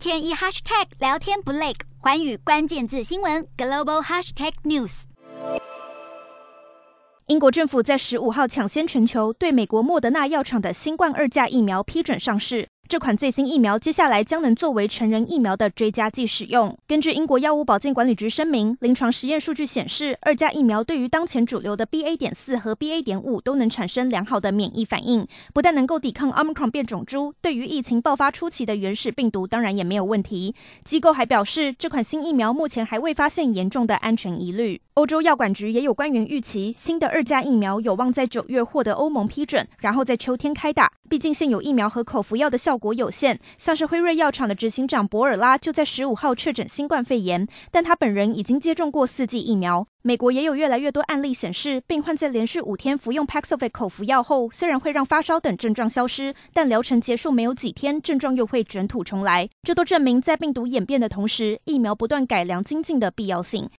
天一 hashtag 聊天不累，环宇关键字新闻 global hashtag news。英国政府在十五号抢先全球，对美国莫德纳药厂的新冠二价疫苗批准上市。这款最新疫苗接下来将能作为成人疫苗的追加剂使用。根据英国药物保健管理局声明，临床实验数据显示，二价疫苗对于当前主流的 BA. 点四和 BA. 点五都能产生良好的免疫反应，不但能够抵抗 Omicron 变种株，对于疫情爆发初期的原始病毒当然也没有问题。机构还表示，这款新疫苗目前还未发现严重的安全疑虑。欧洲药管局也有官员预期，新的二价疫苗有望在九月获得欧盟批准，然后在秋天开打。毕竟现有疫苗和口服药的效果果有限，像是辉瑞药厂的执行长博尔拉就在十五号确诊新冠肺炎，但他本人已经接种过四剂疫苗。美国也有越来越多案例显示，病患在连续五天服用 Paxlovid 口服药后，虽然会让发烧等症状消失，但疗程结束没有几天，症状又会卷土重来。这都证明在病毒演变的同时，疫苗不断改良精进的必要性。